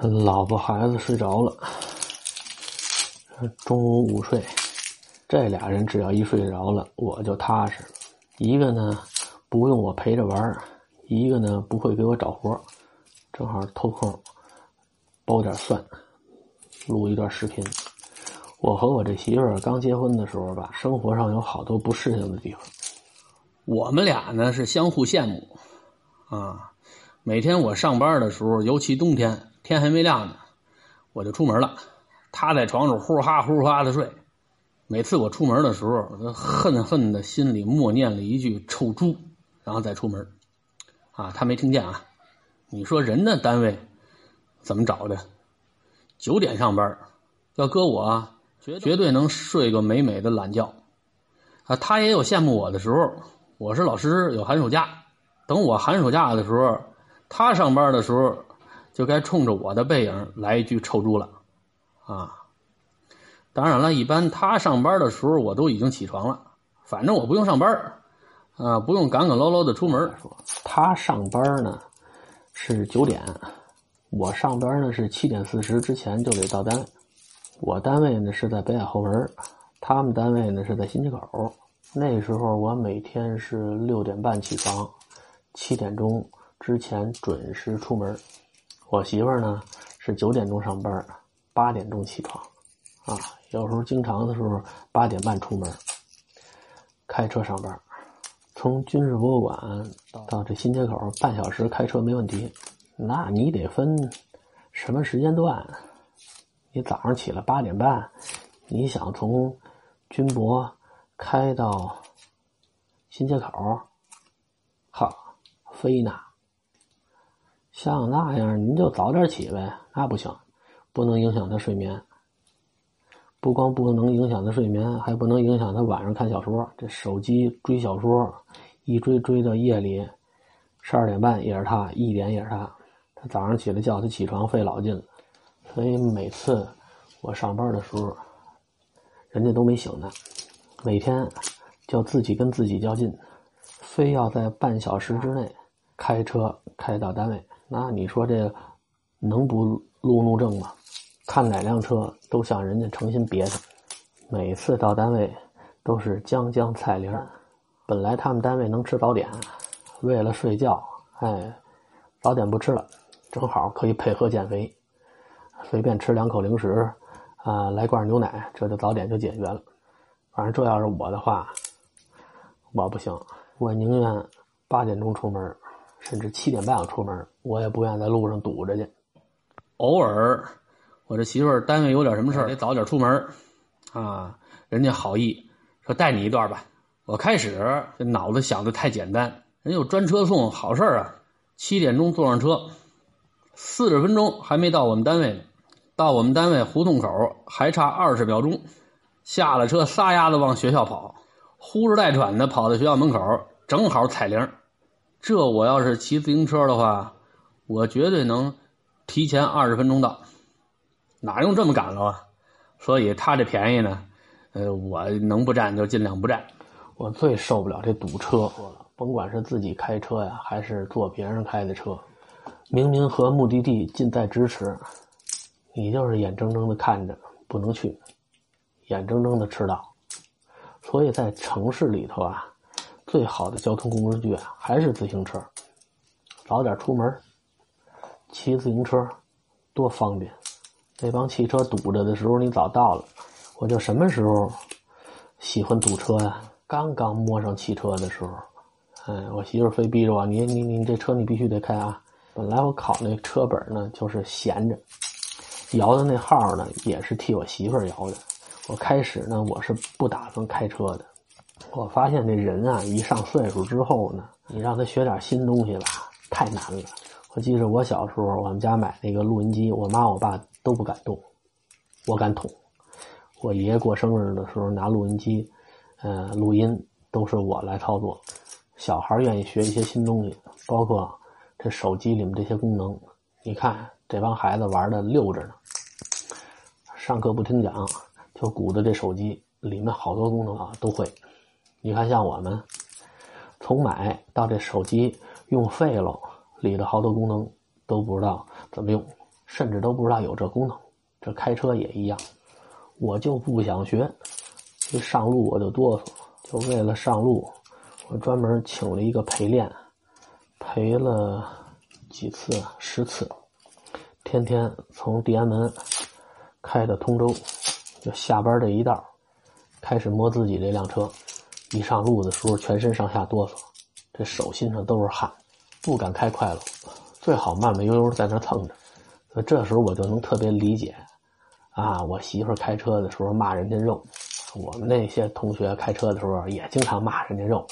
老婆孩子睡着了，中午午睡，这俩人只要一睡着了，我就踏实了。一个呢不用我陪着玩一个呢不会给我找活正好偷空包点蒜，录一段视频。我和我这媳妇儿刚结婚的时候吧，生活上有好多不适应的地方。我们俩呢是相互羡慕，啊，每天我上班的时候，尤其冬天，天还没亮呢，我就出门了。他在床上呼哈呼哈的睡。每次我出门的时候，我恨恨的心里默念了一句“臭猪”，然后再出门。啊，他没听见啊。你说人的单位怎么找的？九点上班，要搁我，绝绝对能睡个美美的懒觉。啊，他也有羡慕我的时候。我是老师，有寒暑假。等我寒暑假的时候，他上班的时候，就该冲着我的背影来一句“臭猪”了，啊！当然了，一般他上班的时候，我都已经起床了。反正我不用上班，啊，不用赶赶捞捞的出门。他上班呢是九点，我上班呢是七点四十之前就得到单。我单位呢是在北海后门，他们单位呢是在新街口。那时候我每天是六点半起床，七点钟之前准时出门。我媳妇儿呢是九点钟上班，八点钟起床，啊，有时候经常的时候八点半出门，开车上班。从军事博物馆到这新街口半小时开车没问题。那你得分什么时间段？你早上起来八点半，你想从军博。开到新街口，好，飞呢。像那样，您就早点起呗。那不行，不能影响他睡眠。不光不能影响他睡眠，还不能影响他晚上看小说。这手机追小说，一追追到夜里十二点半也是他，一点也是他。他早上起来叫他起床费老劲了。所以每次我上班的时候，人家都没醒呢。每天就自己跟自己较劲，非要在半小时之内开车开到单位。那你说这能不路怒症吗？看哪辆车都像人家诚心别他。每次到单位都是将将菜铃本来他们单位能吃早点，为了睡觉，哎，早点不吃了，正好可以配合减肥，随便吃两口零食，啊，来罐牛奶，这就早点就解决了。反正这要是我的话，我不行，我宁愿八点钟出门，甚至七点半出门，我也不愿在路上堵着去。偶尔，我这媳妇儿单位有点什么事儿，得早点出门，啊，人家好意说带你一段吧。我开始这脑子想的太简单，人有专车送，好事啊。七点钟坐上车，四十分钟还没到我们单位呢，到我们单位胡同口还差二十秒钟。下了车，撒丫子往学校跑，呼哧带喘的跑到学校门口，正好踩铃。这我要是骑自行车的话，我绝对能提前二十分钟到，哪用这么赶了啊？所以他这便宜呢，呃，我能不占就尽量不占。我最受不了这堵车，甭管是自己开车呀，还是坐别人开的车，明明和目的地近在咫尺，你就是眼睁睁的看着不能去。眼睁睁的迟到，所以在城市里头啊，最好的交通工具啊还是自行车。早点出门，骑自行车多方便。那帮汽车堵着的时候，你早到了。我就什么时候喜欢堵车呀？刚刚摸上汽车的时候，哎，我媳妇非逼着我，你你你这车你必须得开啊。本来我考那车本呢，就是闲着，摇的那号呢，也是替我媳妇摇的。我开始呢，我是不打算开车的。我发现这人啊，一上岁数之后呢，你让他学点新东西吧，太难了。我记着我小时候，我们家买那个录音机，我妈我爸都不敢动，我敢捅。我爷爷过生日的时候拿录音机，呃，录音都是我来操作。小孩愿意学一些新东西，包括这手机里面这些功能，你看这帮孩子玩的溜着呢。上课不听讲。就鼓捣这手机里面好多功能啊都会，你看像我们从买到这手机用废了，里头好多功能都不知道怎么用。甚至都不知道有这功能。这开车也一样，我就不想学，一上路我就哆嗦，就为了上路，我专门请了一个陪练，陪了几次，十次，天天从地安门开到通州，就下班这一道，开始摸自己这辆车，一上路的时候全身上下哆嗦，这手心上都是汗，不敢开快了，最好慢慢悠悠在那蹭着。所以这时候我就能特别理解，啊，我媳妇开车的时候骂人家肉，我们那些同学开车的时候也经常骂人家肉。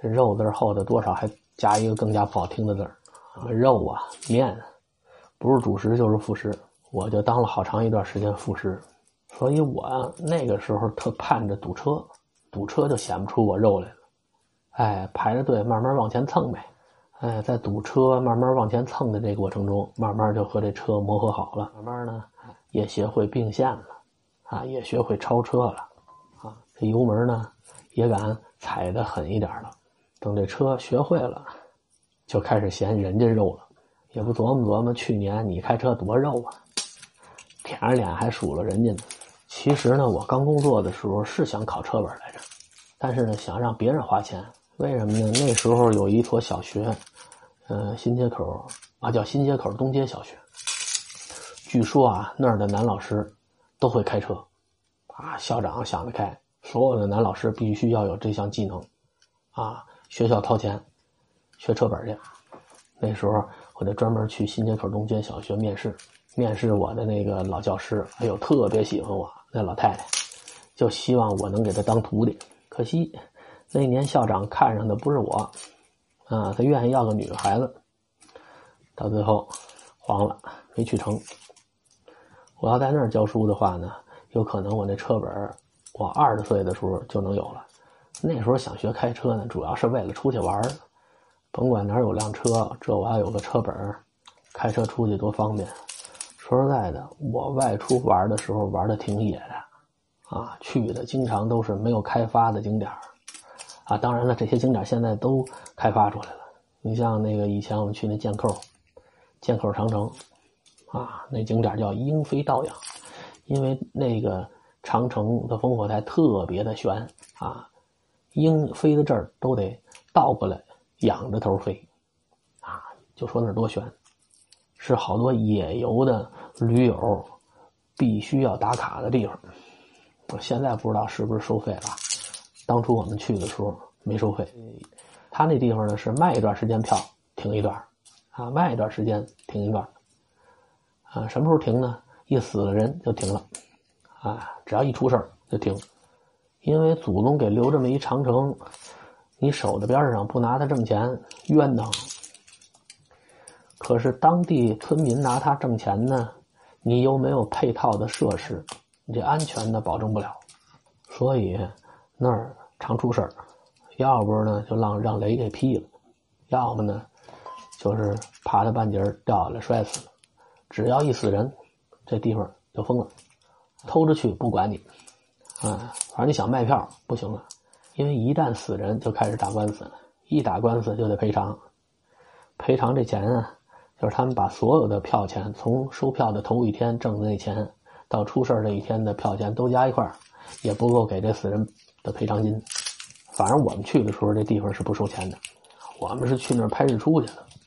这肉字后头多少还加一个更加不好听的字儿，肉啊面，不是主食就是副食，我就当了好长一段时间副食。所以我那个时候特盼着堵车，堵车就显不出我肉来了。哎，排着队慢慢往前蹭呗。哎，在堵车慢慢往前蹭的这过程中，慢慢就和这车磨合好了，慢慢呢也学会并线了，啊，也学会超车了，啊，这油门呢也敢踩的狠一点了。等这车学会了，就开始嫌人家肉了，也不琢磨琢磨去年你开车多肉啊，舔着脸还数落人家呢。其实呢，我刚工作的时候是想考车本来着，但是呢，想让别人花钱，为什么呢？那时候有一所小学。呃，新街口啊，叫新街口东街小学。据说啊，那儿的男老师都会开车，啊，校长想得开，所有的男老师必须要有这项技能，啊，学校掏钱学车本去。那时候我就专门去新街口东街小学面试，面试我的那个老教师，哎呦，特别喜欢我，那老太太就希望我能给她当徒弟。可惜那年校长看上的不是我。啊，他愿意要个女孩子，到最后黄了，没去成。我要在那儿教书的话呢，有可能我那车本我二十岁的时候就能有了。那时候想学开车呢，主要是为了出去玩甭管哪有辆车，这我要有个车本开车出去多方便。说实在的，我外出玩的时候玩的挺野的，啊，去的经常都是没有开发的景点啊，当然了，这些景点现在都开发出来了。你像那个以前我们去那剑扣，剑扣长城，啊，那景点叫鹰飞倒仰，因为那个长城的烽火台特别的悬啊，鹰飞到这儿都得倒过来仰着头飞，啊，就说那多悬，是好多野游的驴友必须要打卡的地方。我现在不知道是不是收费了。当初我们去的时候没收费，他那地方呢是卖一段时间票停一段，啊，卖一段时间停一段，啊，什么时候停呢？一死了人就停了，啊，只要一出事就停，因为祖宗给留这么一长城，你守在边上不拿它挣钱冤枉。可是当地村民拿它挣钱呢，你又没有配套的设施，你这安全呢保证不了，所以。那儿常出事儿，要不呢就让让雷给劈了，要么呢就是爬到半截掉下来摔死了。只要一死人，这地方就封了，偷着去不管你，啊，反正你想卖票不行了，因为一旦死人就开始打官司了，一打官司就得赔偿，赔偿这钱啊，就是他们把所有的票钱，从收票的头一天挣的那钱，到出事这一天的票钱都加一块也不够给这死人。的赔偿金，反正我们去的时候，这地方是不收钱的。我们是去那儿拍日出去的。